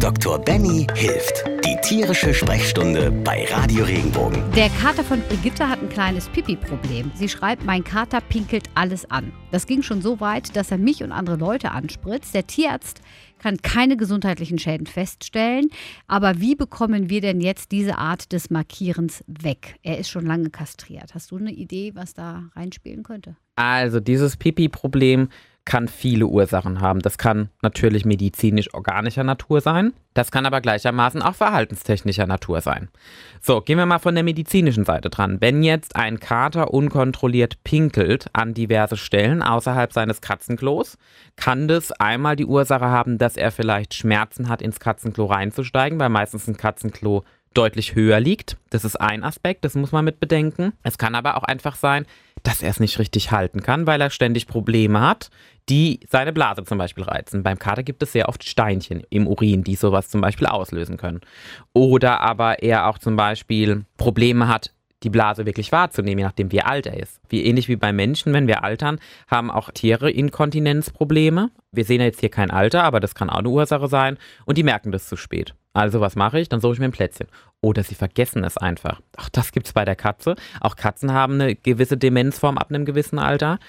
Dr. Benny hilft. Die tierische Sprechstunde bei Radio Regenbogen. Der Kater von Brigitte hat ein kleines Pipi-Problem. Sie schreibt, mein Kater pinkelt alles an. Das ging schon so weit, dass er mich und andere Leute anspritzt. Der Tierarzt kann keine gesundheitlichen Schäden feststellen. Aber wie bekommen wir denn jetzt diese Art des Markierens weg? Er ist schon lange kastriert. Hast du eine Idee, was da reinspielen könnte? Also dieses Pipi-Problem kann viele Ursachen haben. Das kann natürlich medizinisch-organischer Natur sein. Das kann aber gleichermaßen auch verhaltenstechnischer Natur sein. So, gehen wir mal von der medizinischen Seite dran. Wenn jetzt ein Kater unkontrolliert pinkelt an diverse Stellen außerhalb seines Katzenklos, kann das einmal die Ursache haben, dass er vielleicht Schmerzen hat, ins Katzenklo reinzusteigen, weil meistens ein Katzenklo deutlich höher liegt. Das ist ein Aspekt, das muss man mit bedenken. Es kann aber auch einfach sein, dass er es nicht richtig halten kann, weil er ständig Probleme hat, die seine Blase zum Beispiel reizen. Beim Kater gibt es sehr oft Steinchen im Urin, die sowas zum Beispiel auslösen können. Oder aber er auch zum Beispiel Probleme hat, die Blase wirklich wahrzunehmen, je nachdem wie alt er ist. Wie ähnlich wie bei Menschen, wenn wir altern, haben auch Tiere Inkontinenzprobleme. Wir sehen jetzt hier kein Alter, aber das kann auch eine Ursache sein und die merken das zu spät. Also was mache ich? Dann suche ich mir ein Plätzchen. Oder sie vergessen es einfach. Auch das gibt es bei der Katze. Auch Katzen haben eine gewisse Demenzform ab einem gewissen Alter.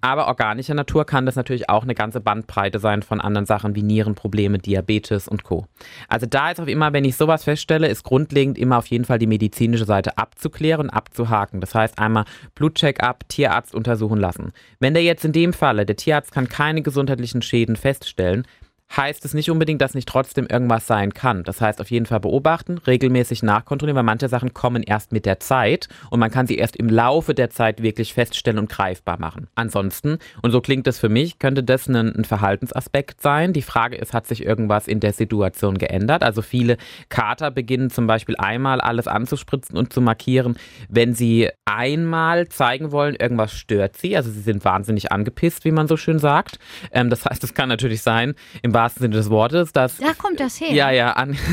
Aber organischer Natur kann das natürlich auch eine ganze Bandbreite sein von anderen Sachen wie Nierenprobleme, Diabetes und Co. Also da ist auch immer, wenn ich sowas feststelle, ist grundlegend immer auf jeden Fall die medizinische Seite abzuklären und abzuhaken. Das heißt einmal Blutcheck-up, Tierarzt untersuchen lassen. Wenn der jetzt in dem Falle, der Tierarzt kann keine gesundheitlichen Schäden feststellen, heißt es nicht unbedingt, dass nicht trotzdem irgendwas sein kann. Das heißt, auf jeden Fall beobachten, regelmäßig nachkontrollieren, weil manche Sachen kommen erst mit der Zeit und man kann sie erst im Laufe der Zeit wirklich feststellen und greifbar machen. Ansonsten, und so klingt es für mich, könnte das ein, ein Verhaltensaspekt sein. Die Frage ist, hat sich irgendwas in der Situation geändert? Also viele Kater beginnen zum Beispiel einmal alles anzuspritzen und zu markieren, wenn sie einmal zeigen wollen, irgendwas stört sie. Also sie sind wahnsinnig angepisst, wie man so schön sagt. Ähm, das heißt, es kann natürlich sein, im wahrsten Sinne des Wortes, dass. Da kommt das her. Ja, ja, an.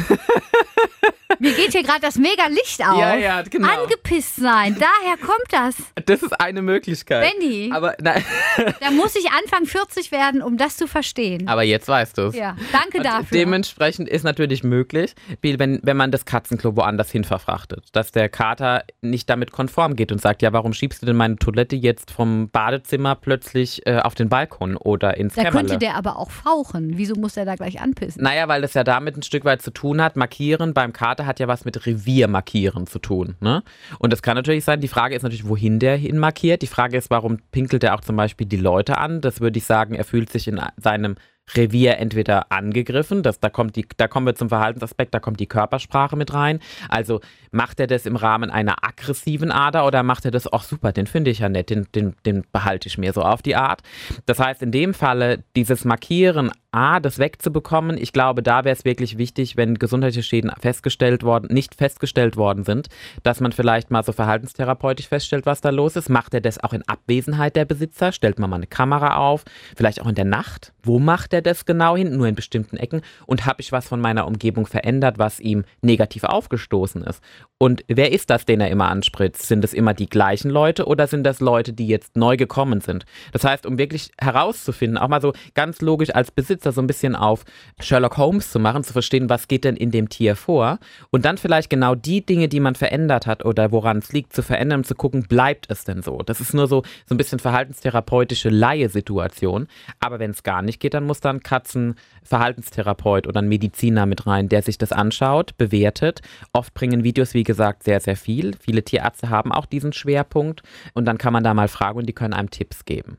Mir geht hier gerade das mega Licht auf. Ja, ja, genau. Angepisst sein. Daher kommt das. Das ist eine Möglichkeit. Benny. Aber nein. Da muss ich Anfang 40 werden, um das zu verstehen. Aber jetzt weißt du es. Ja, danke Und dafür. Dementsprechend ist natürlich möglich, wie wenn, wenn man das Katzenklo woanders hin verfrachtet, dass der Kater nicht damit konform geht und sagt, ja, warum schiebst du denn meine Toilette jetzt vom Badezimmer plötzlich äh, auf den Balkon oder ins da Kämmerle? könnte der aber auch fauchen. Wieso muss der da gleich anpissen? Naja, weil das ja damit ein Stück weit zu tun hat. Markieren beim Kater hat ja was mit Reviermarkieren zu tun. Ne? Und das kann natürlich sein, die Frage ist natürlich, wohin der hin markiert. Die Frage ist, warum pinkelt er auch zum Beispiel die Leute an? Das würde ich sagen, er fühlt sich in seinem Revier entweder angegriffen, das, da, kommt die, da kommen wir zum Verhaltensaspekt, da kommt die Körpersprache mit rein. Also macht er das im Rahmen einer aggressiven Ader oder macht er das, ach super, den finde ich ja nett, den, den, den behalte ich mir so auf die Art. Das heißt, in dem Falle dieses Markieren, A, das wegzubekommen, ich glaube, da wäre es wirklich wichtig, wenn gesundheitliche Schäden festgestellt worden, nicht festgestellt worden sind, dass man vielleicht mal so verhaltenstherapeutisch feststellt, was da los ist. Macht er das auch in Abwesenheit der Besitzer? Stellt man mal eine Kamera auf? Vielleicht auch in der Nacht? Wo macht er das genau hin? Nur in bestimmten Ecken? Und habe ich was von meiner Umgebung verändert, was ihm negativ aufgestoßen ist? Und wer ist das, den er immer anspritzt? Sind es immer die gleichen Leute oder sind das Leute, die jetzt neu gekommen sind? Das heißt, um wirklich herauszufinden, auch mal so ganz logisch als Besitzer so ein bisschen auf Sherlock Holmes zu machen, zu verstehen, was geht denn in dem Tier vor und dann vielleicht genau die Dinge, die man verändert hat oder woran es liegt, zu verändern und zu gucken, bleibt es denn so? Das ist nur so, so ein bisschen verhaltenstherapeutische Laie-Situation. Aber wenn es gar nicht geht, dann muss dann Katzen Verhaltenstherapeut oder ein Mediziner mit rein, der sich das anschaut, bewertet. Oft bringen Videos, wie gesagt, sehr, sehr viel. Viele Tierärzte haben auch diesen Schwerpunkt und dann kann man da mal fragen und die können einem Tipps geben.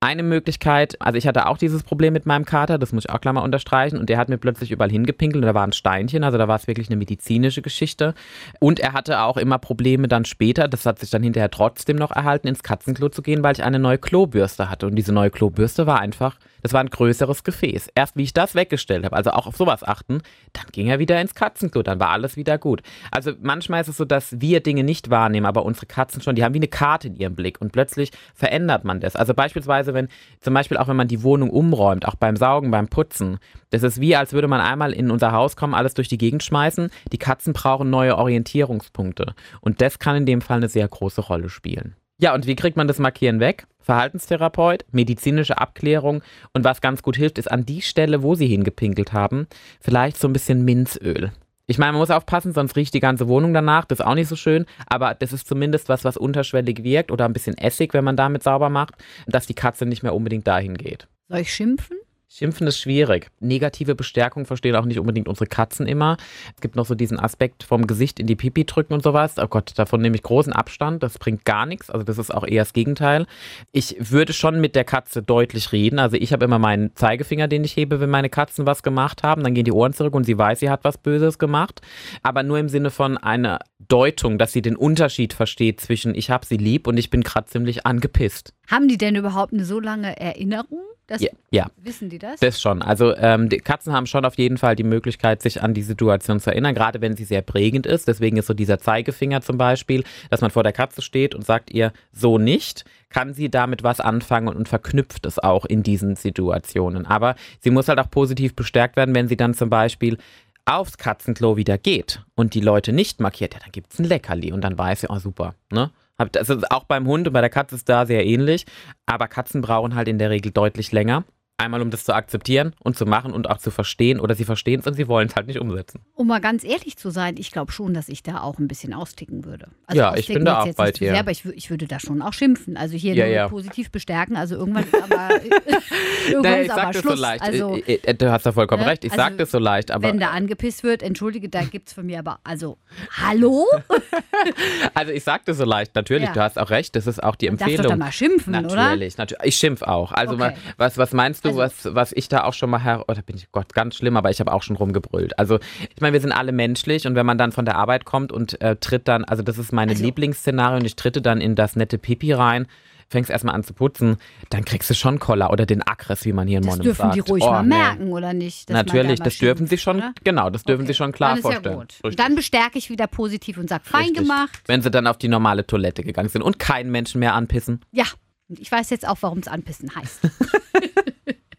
Eine Möglichkeit, also ich hatte auch dieses Problem mit meinem Kater, das muss ich auch gleich mal unterstreichen, und der hat mir plötzlich überall hingepinkelt und da war ein Steinchen, also da war es wirklich eine medizinische Geschichte. Und er hatte auch immer Probleme dann später, das hat sich dann hinterher trotzdem noch erhalten, ins Katzenklo zu gehen, weil ich eine neue Klobürste hatte. Und diese neue Klobürste war einfach, das war ein größeres Gefäß. Erst wie ich das weggestellt habe, also auch auf sowas achten, dann ging er wieder ins Katzenklo, dann war alles wieder gut. Also manchmal ist es so, dass wir Dinge nicht wahrnehmen, aber unsere Katzen schon, die haben wie eine Karte in ihrem Blick und plötzlich verändert man das. Also beispielsweise, wenn zum Beispiel auch wenn man die Wohnung umräumt, auch beim Saugen, beim Putzen, das ist wie, als würde man einmal in unser Haus kommen, alles durch die Gegend schmeißen. Die Katzen brauchen neue Orientierungspunkte und das kann in dem Fall eine sehr große Rolle spielen. Ja, und wie kriegt man das Markieren weg? Verhaltenstherapeut, medizinische Abklärung und was ganz gut hilft, ist an die Stelle, wo sie hingepinkelt haben, vielleicht so ein bisschen Minzöl. Ich meine, man muss aufpassen, sonst riecht die ganze Wohnung danach. Das ist auch nicht so schön. Aber das ist zumindest was, was unterschwellig wirkt oder ein bisschen Essig, wenn man damit sauber macht, dass die Katze nicht mehr unbedingt dahin geht. Soll ich schimpfen? Schimpfen ist schwierig. Negative Bestärkung verstehen auch nicht unbedingt unsere Katzen immer. Es gibt noch so diesen Aspekt vom Gesicht in die Pipi drücken und sowas. Oh Gott, davon nehme ich großen Abstand. Das bringt gar nichts. Also das ist auch eher das Gegenteil. Ich würde schon mit der Katze deutlich reden. Also ich habe immer meinen Zeigefinger, den ich hebe, wenn meine Katzen was gemacht haben. Dann gehen die Ohren zurück und sie weiß, sie hat was Böses gemacht. Aber nur im Sinne von einer Deutung, dass sie den Unterschied versteht zwischen ich habe sie lieb und ich bin gerade ziemlich angepisst. Haben die denn überhaupt eine so lange Erinnerung? Das Ja, ja. Wissen die das? Das schon. Also ähm, Katzen haben schon auf jeden Fall die Möglichkeit, sich an die Situation zu erinnern, gerade wenn sie sehr prägend ist. Deswegen ist so dieser Zeigefinger zum Beispiel, dass man vor der Katze steht und sagt ihr so nicht, kann sie damit was anfangen und, und verknüpft es auch in diesen Situationen. Aber sie muss halt auch positiv bestärkt werden, wenn sie dann zum Beispiel aufs Katzenklo wieder geht und die Leute nicht markiert, ja, dann gibt es ein Leckerli und dann weiß sie, oh super, ne? Also auch beim Hund und bei der Katze ist da sehr ähnlich, aber Katzen brauchen halt in der Regel deutlich länger. Einmal, um das zu akzeptieren und zu machen und auch zu verstehen. Oder sie verstehen es und sie wollen es halt nicht umsetzen. Um mal ganz ehrlich zu sein, ich glaube schon, dass ich da auch ein bisschen austicken würde. Also Ja, ich bin da auch zu dir. Sehr, aber ich, ich würde da schon auch schimpfen. Also hier Ja, nur ja. positiv bestärken. Also irgendwann ist aber, irgendwann ist ich aber sag das Schluss. so leicht. Also Äh, äh, du hast da vollkommen Ne? recht. Ich Also, sag das so leicht, aber wenn da angepisst wird, entschuldige, da gibt es von mir aber, also, hallo? also ich sag das so leicht. Natürlich, Ja. du hast auch recht. Das ist auch die Man darf doch da Empfehlung. mal schimpfen, oder? Natürlich, natürlich. Ich schimpf auch. Also Okay. was, was meinst du, Also- was, was ich da auch schon mal her, oder bin ich, Gott, ganz schlimm, aber ich habe auch schon rumgebrüllt. Also ich meine, wir sind alle menschlich und wenn man dann von der Arbeit kommt und äh, tritt dann, also das ist meine Also- Lieblingsszenario und ich tritte dann in das nette Pipi rein, fängst erstmal an zu putzen, dann kriegst du schon Koller oder den Akres, wie man hier in Das Monum dürfen sagt. die ruhig Oh, mal nee. merken, oder nicht? da Natürlich, mal das dürfen schimpft, sie schon, oder? genau, das dürfen Okay. sie schon klar dann ist vorstellen. Ja gut. Richtig. Dann bestärke ich wieder positiv und sage, fein Richtig. gemacht. Wenn sie dann auf die normale Toilette gegangen sind und keinen Menschen mehr anpissen. Ja, ich weiß jetzt auch, warum es anpissen heißt.